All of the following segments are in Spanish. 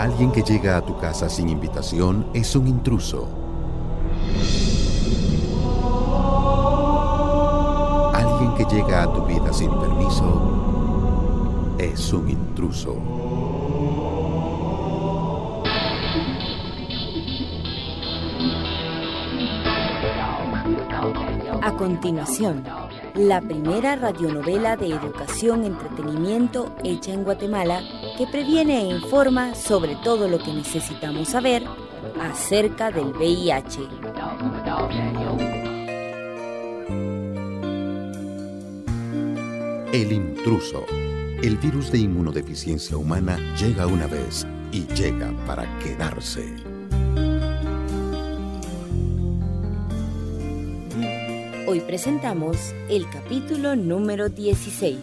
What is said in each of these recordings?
Alguien que llega a tu casa sin invitación es un intruso. Alguien que llega a tu vida sin permiso es un intruso. A continuación, la primera radionovela de educación entretenimiento hecha en Guatemala que previene e informa sobre todo lo que necesitamos saber acerca del VIH. El intruso. El virus de inmunodeficiencia humana llega una vez y llega para quedarse. Hoy presentamos el capítulo número 16,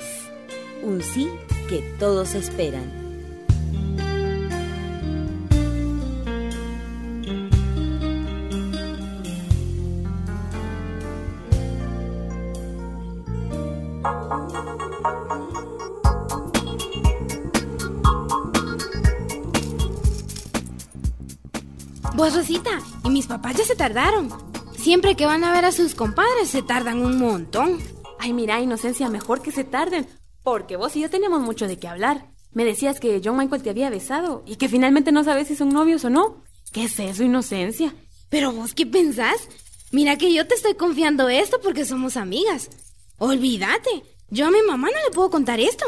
un sí que todos esperan. Vos, Rosita, y mis papás ya se tardaron. Siempre que van a ver a sus compadres se tardan un montón. Ay, mira, Inocencia, mejor que se tarden, porque vos y yo tenemos mucho de qué hablar. Me decías que John Michael te había besado y que finalmente no sabes si son novios o no. ¿Qué es eso, Inocencia? Pero vos, ¿qué pensás? Mira que yo te estoy confiando esto porque somos amigas. Olvídate, yo a mi mamá no le puedo contar esto.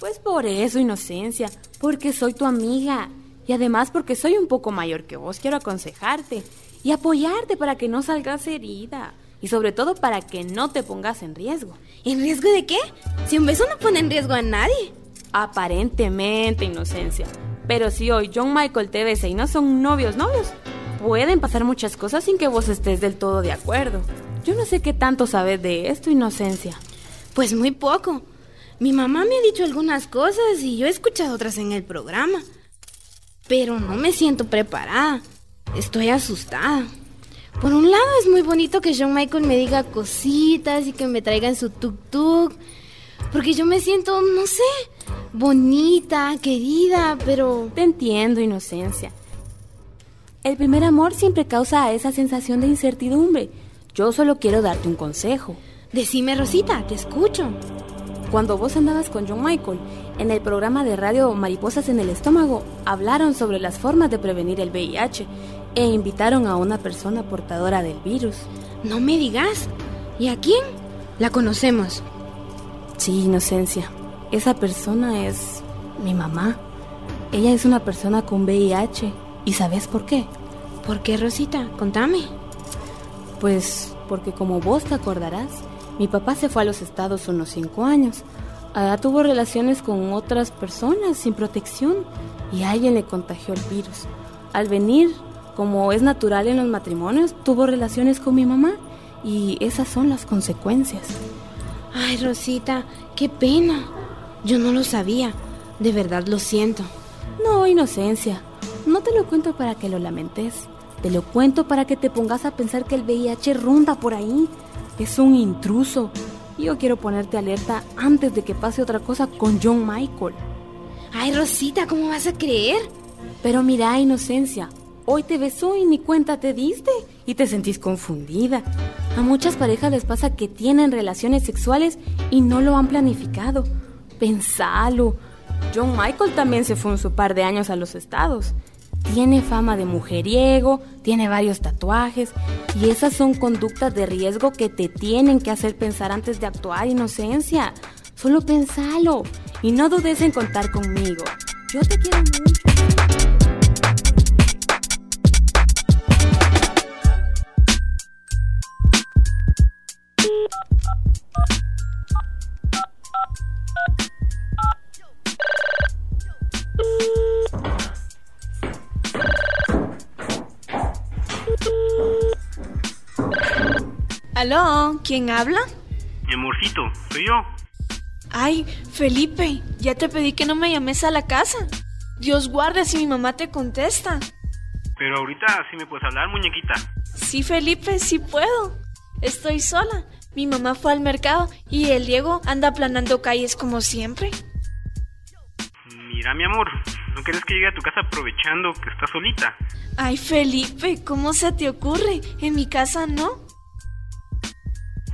Pues por eso, Inocencia, porque soy tu amiga y además porque soy un poco mayor que vos, quiero aconsejarte y apoyarte para que no salgas herida. Y sobre todo para que no te pongas en riesgo. ¿En riesgo de qué? Si un beso no pone en riesgo a nadie. Aparentemente, inocencia. Pero si hoy John Michael te besa y no son novios, novios, pueden pasar muchas cosas sin que vos estés del todo de acuerdo. Yo no sé qué tanto sabes de esto, inocencia. Pues muy poco. Mi mamá me ha dicho algunas cosas y yo he escuchado otras en el programa pero no me siento preparada. Estoy asustada. Por un lado es muy bonito que John Michael me diga cositas y que me traiga en su tuk-tuk. Porque yo me siento, no sé, bonita, querida, pero... Te entiendo, inocencia. El primer amor siempre causa esa sensación de incertidumbre. Yo solo quiero darte un consejo. Decime, Rosita, te escucho. Cuando vos andabas con John Michael, en el programa de radio Mariposas en el Estómago, hablaron sobre las formas de prevenir el VIH e invitaron a una persona portadora del virus. No me digas. ¿Y a quién? La conocemos. Sí, Inocencia. Esa persona es mi mamá. Ella es una persona con VIH. ¿Y sabes por qué? ¿Por qué, Rosita? Contame. Pues porque como vos te acordarás, mi papá se fue a los estados unos cinco años. Allá tuvo relaciones con otras personas sin protección y alguien le contagió el virus. Al venir, como es natural en los matrimonios, tuvo relaciones con mi mamá y esas son las consecuencias. Ay, Rosita, qué pena. Yo no lo sabía. De verdad lo siento. No, inocencia. No te lo cuento para que lo lamentes. Te lo cuento para que te pongas a pensar que el VIH ronda por ahí. Es un intruso. Yo quiero ponerte alerta antes de que pase otra cosa con John Michael. Ay, Rosita, ¿cómo vas a creer? Pero mira, inocencia, hoy te besó y ni cuenta te diste y te sentís confundida. A muchas parejas les pasa que tienen relaciones sexuales y no lo han planificado. Pensalo. John Michael también se fue un su par de años a los estados. Tiene fama de mujeriego, tiene varios tatuajes y esas son conductas de riesgo que te tienen que hacer pensar antes de actuar, inocencia. Solo pensalo y no dudes en contar conmigo. Yo te quiero mucho. ¿Aló? ¿Quién habla? Mi amorcito, soy yo. Ay, Felipe, ya te pedí que no me llames a la casa. Dios guarde si mi mamá te contesta. Pero ahorita sí me puedes hablar, muñequita. Sí, Felipe, sí puedo. Estoy sola. Mi mamá fue al mercado y el Diego anda aplanando calles como siempre. Mira, mi amor, ¿No querés que llegue a tu casa aprovechando que estás solita? Ay, Felipe, ¿cómo se te ocurre? En mi casa no.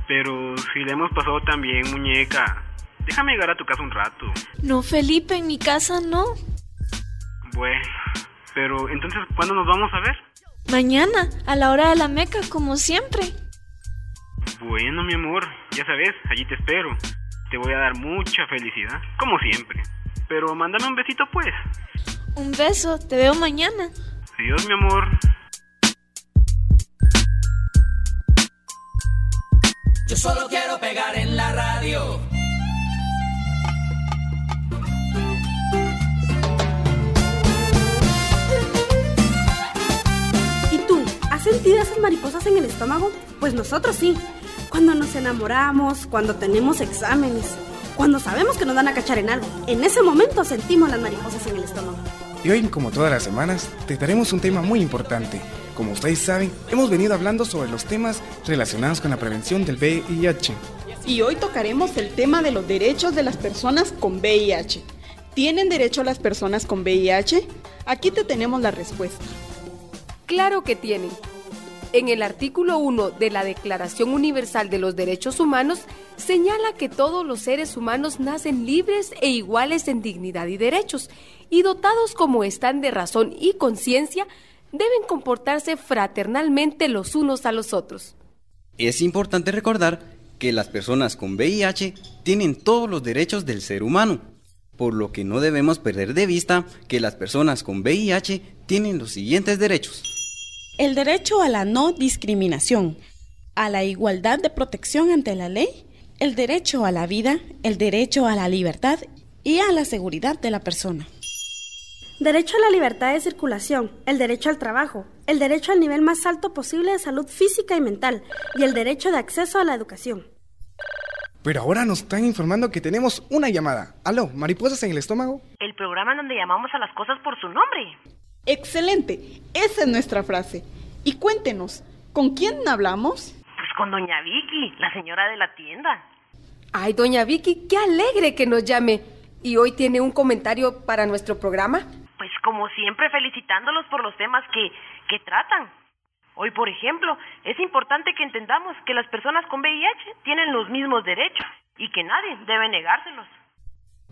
Pero si le hemos pasado tan bien, muñeca. Déjame llegar a tu casa un rato. No, Felipe, en mi casa no. Bueno, pero entonces, ¿cuándo nos vamos a ver? Mañana, a la hora de la meca, como siempre. Bueno, mi amor, ya sabes, allí te espero. Te voy a dar mucha felicidad, como siempre. Pero mándame un besito, pues. Un beso, te veo mañana. Adiós, mi amor. Yo solo quiero pegar en la radio. ¿Y tú? ¿Has sentido esas mariposas en el estómago? Pues nosotros sí. Cuando nos enamoramos, cuando tenemos exámenes, cuando sabemos que nos van a cachar en algo. En ese momento sentimos las mariposas en el estómago. Y hoy, como todas las semanas, te daremos un tema muy importante. Como ustedes saben, hemos venido hablando sobre los temas relacionados con la prevención del VIH. Y hoy tocaremos el tema de los derechos de las personas con VIH. ¿Tienen derecho las personas con VIH? Aquí te tenemos la respuesta. Claro que tienen. En el artículo 1 de la Declaración Universal de los Derechos Humanos señala que todos los seres humanos nacen libres e iguales en dignidad y derechos, y dotados como están de razón y conciencia, deben comportarse fraternalmente los unos a los otros. Es importante recordar que las personas con VIH tienen todos los derechos del ser humano, por lo que no debemos perder de vista que las personas con VIH tienen los siguientes derechos. El derecho a la no discriminación, a la igualdad de protección ante la ley, el derecho a la vida, el derecho a la libertad y a la seguridad de la persona. Derecho a la libertad de circulación, el derecho al trabajo, el derecho al nivel más alto posible de salud física y mental y el derecho de acceso a la educación. Pero ahora nos están informando que tenemos una llamada. Aló, mariposas en el estómago. El programa en donde llamamos a las cosas por su nombre. Excelente, esa es nuestra frase. Y cuéntenos, ¿con quién hablamos? Pues con doña Vicky, la señora de la tienda. Ay, doña Vicky, qué alegre que nos llame. ¿Y hoy tiene un comentario para nuestro programa? Como siempre felicitándolos por los temas que, que tratan. Hoy, por ejemplo, es importante que entendamos que las personas con VIH tienen los mismos derechos y que nadie debe negárselos.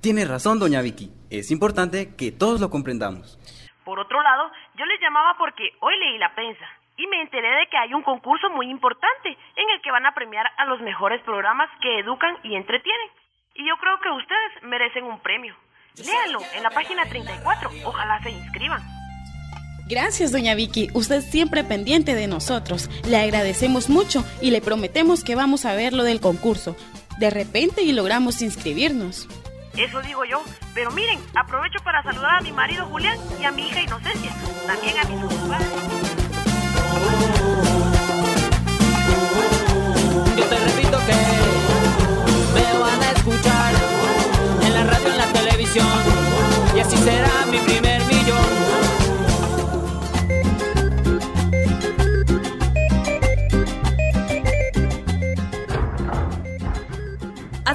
Tiene razón, doña Vicky. Es importante que todos lo comprendamos. Por otro lado, yo les llamaba porque hoy leí la prensa y me enteré de que hay un concurso muy importante en el que van a premiar a los mejores programas que educan y entretienen. Y yo creo que ustedes merecen un premio. Léanlo en la página 34. Ojalá se inscriban. Gracias, doña Vicky. Usted siempre pendiente de nosotros. Le agradecemos mucho y le prometemos que vamos a ver lo del concurso. De repente y logramos inscribirnos. Eso digo yo. Pero miren, aprovecho para saludar a mi marido Julián y a mi hija Inocencia. También a mis padres.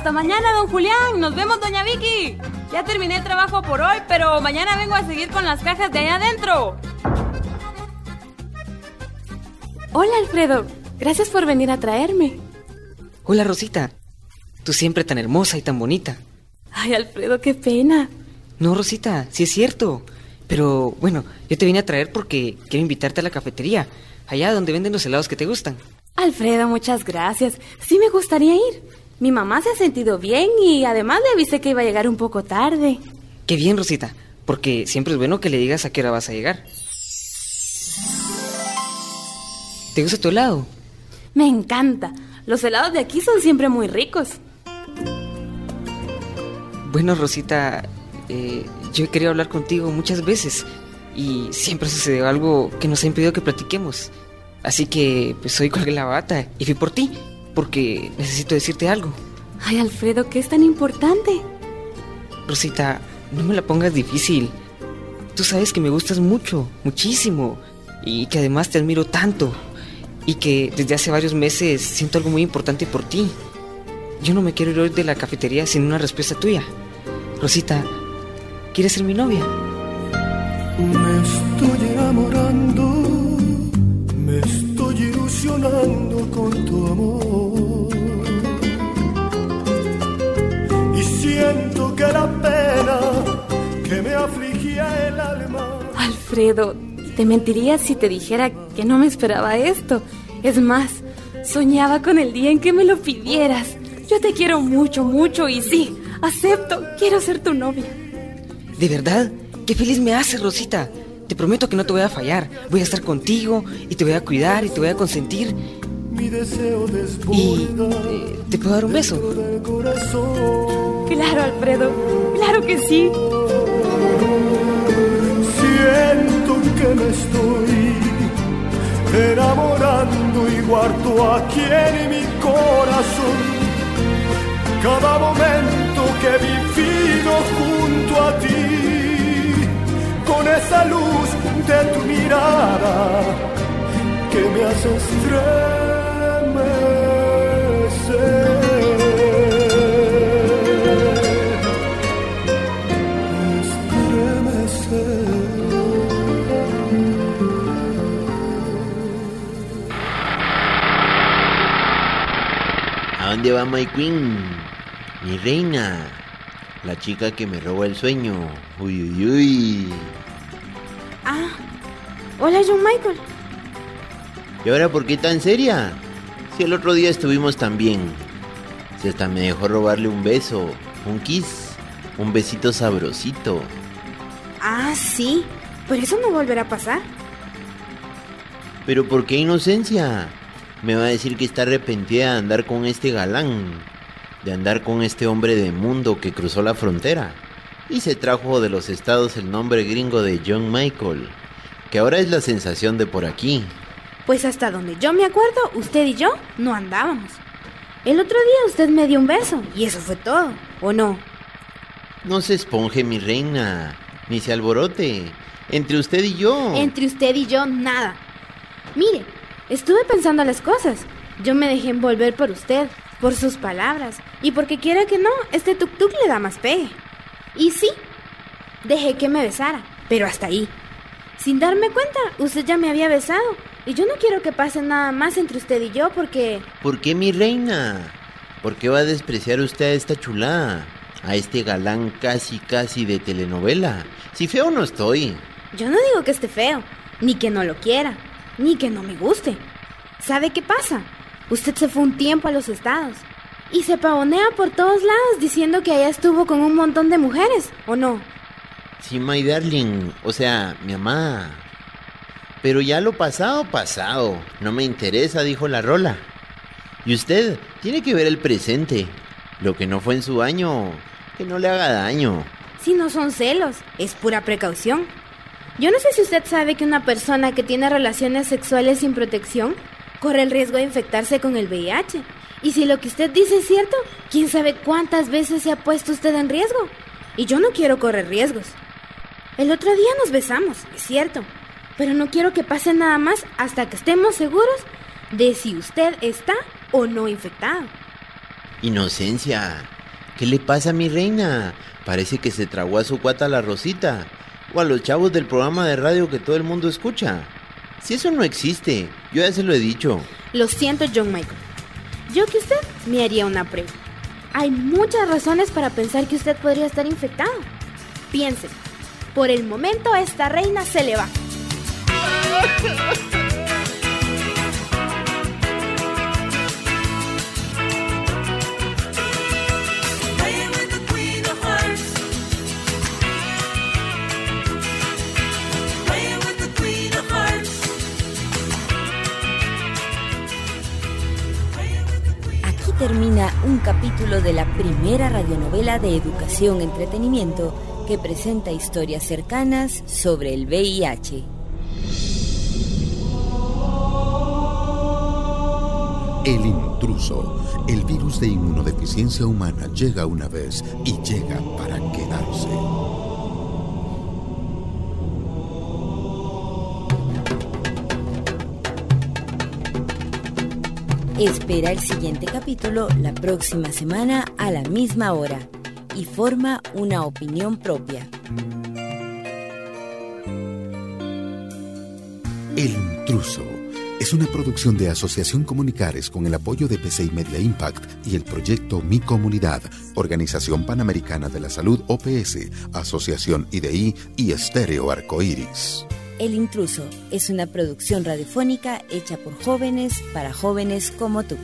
Hasta mañana, don Julián. Nos vemos, doña Vicky. Ya terminé el trabajo por hoy, pero mañana vengo a seguir con las cajas de allá adentro. Hola, Alfredo. Gracias por venir a traerme. Hola, Rosita. Tú siempre tan hermosa y tan bonita. Ay, Alfredo, qué pena. No, Rosita, sí es cierto. Pero bueno, yo te vine a traer porque quiero invitarte a la cafetería, allá donde venden los helados que te gustan. Alfredo, muchas gracias. Sí me gustaría ir. Mi mamá se ha sentido bien y además le avisé que iba a llegar un poco tarde. Qué bien, Rosita, porque siempre es bueno que le digas a qué hora vas a llegar. ¿Te gusta tu helado? Me encanta. Los helados de aquí son siempre muy ricos. Bueno, Rosita, eh, yo he querido hablar contigo muchas veces y siempre sucedió algo que nos ha impedido que platiquemos. Así que pues hoy colgué la bata y fui por ti, porque necesito decirte algo. Ay, Alfredo, ¿qué es tan importante? Rosita, no me la pongas difícil. Tú sabes que me gustas mucho, muchísimo, y que además te admiro tanto, y que desde hace varios meses siento algo muy importante por ti. Yo no me quiero ir hoy de la cafetería sin una respuesta tuya. Rosita, ¿quieres ser mi novia? Me estoy enamorando, me estoy ilusionando con tu amor. Siento que la pena que me afligía el alma. Alfredo, te mentiría si te dijera que no me esperaba esto. Es más, soñaba con el día en que me lo pidieras. Yo te quiero mucho, mucho y sí, acepto, quiero ser tu novia. ¿De verdad? Qué feliz me hace, Rosita. Te prometo que no te voy a fallar. Voy a estar contigo y te voy a cuidar y te voy a consentir. Mi deseo Y eh, te puedo dar un beso. Claro, Alfredo. Claro que sí. Siento que me estoy enamorando y guardo aquí en mi corazón cada momento que he vivido junto a ti, con esa luz de tu mirada que me hace ¿A My Queen? Mi reina, la chica que me roba el sueño. Uy, uy, uy. Ah, hola John Michael. ¿Y ahora por qué tan seria? Si el otro día estuvimos tan bien. Si hasta me dejó robarle un beso, un kiss, un besito sabrosito. Ah, sí, pero eso no volverá a pasar. ¿Pero por qué inocencia? Me va a decir que está arrepentida de andar con este galán de andar con este hombre de mundo que cruzó la frontera y se trajo de los estados el nombre gringo de John Michael, que ahora es la sensación de por aquí. Pues hasta donde yo me acuerdo, usted y yo no andábamos. El otro día usted me dio un beso y eso fue todo, ¿o no? No se esponje, mi reina, ni se alborote. Entre usted y yo. Entre usted y yo, nada. Mire, estuve pensando las cosas. Yo me dejé envolver por usted por sus palabras y porque quiera que no, este tuk-tuk le da más pegue. Y sí, dejé que me besara, pero hasta ahí. Sin darme cuenta, usted ya me había besado y yo no quiero que pase nada más entre usted y yo porque... ¿Por qué mi reina? ¿Por qué va a despreciar usted a esta chulada? A este galán casi casi de telenovela. Si feo no estoy. Yo no digo que esté feo, ni que no lo quiera, ni que no me guste. ¿Sabe qué pasa? Usted se fue un tiempo a los estados y se pavonea por todos lados diciendo que allá estuvo con un montón de mujeres, ¿o no? Sí, my darling, o sea, mi mamá. Pero ya lo pasado, pasado. No me interesa, dijo la rola. Y usted tiene que ver el presente. Lo que no fue en su año, que no le haga daño. Si no son celos, es pura precaución. Yo no sé si usted sabe que una persona que tiene relaciones sexuales sin protección corre el riesgo de infectarse con el VIH. Y si lo que usted dice es cierto, quién sabe cuántas veces se ha puesto usted en riesgo. Y yo no quiero correr riesgos. El otro día nos besamos, es cierto, pero no quiero que pase nada más hasta que estemos seguros de si usted está o no infectado. Inocencia, ¿qué le pasa a mi reina? Parece que se tragó a su cuata la Rosita o a los chavos del programa de radio que todo el mundo escucha. Si eso no existe, yo ya se lo he dicho. Lo siento, John Michael. Yo que usted me haría una prueba. Hay muchas razones para pensar que usted podría estar infectado. Piense, por el momento esta reina se le va. Capítulo de la primera radionovela de educación entretenimiento que presenta historias cercanas sobre el VIH. El intruso, el virus de inmunodeficiencia humana llega una vez y llega para quedarse. Espera el siguiente capítulo la próxima semana a la misma hora y forma una opinión propia. El intruso es una producción de Asociación Comunicares con el apoyo de PCI Media Impact y el proyecto Mi Comunidad, Organización Panamericana de la Salud OPS, Asociación IDI y Estéreo Arcoiris. El intruso es una producción radiofónica hecha por jóvenes para jóvenes como tú.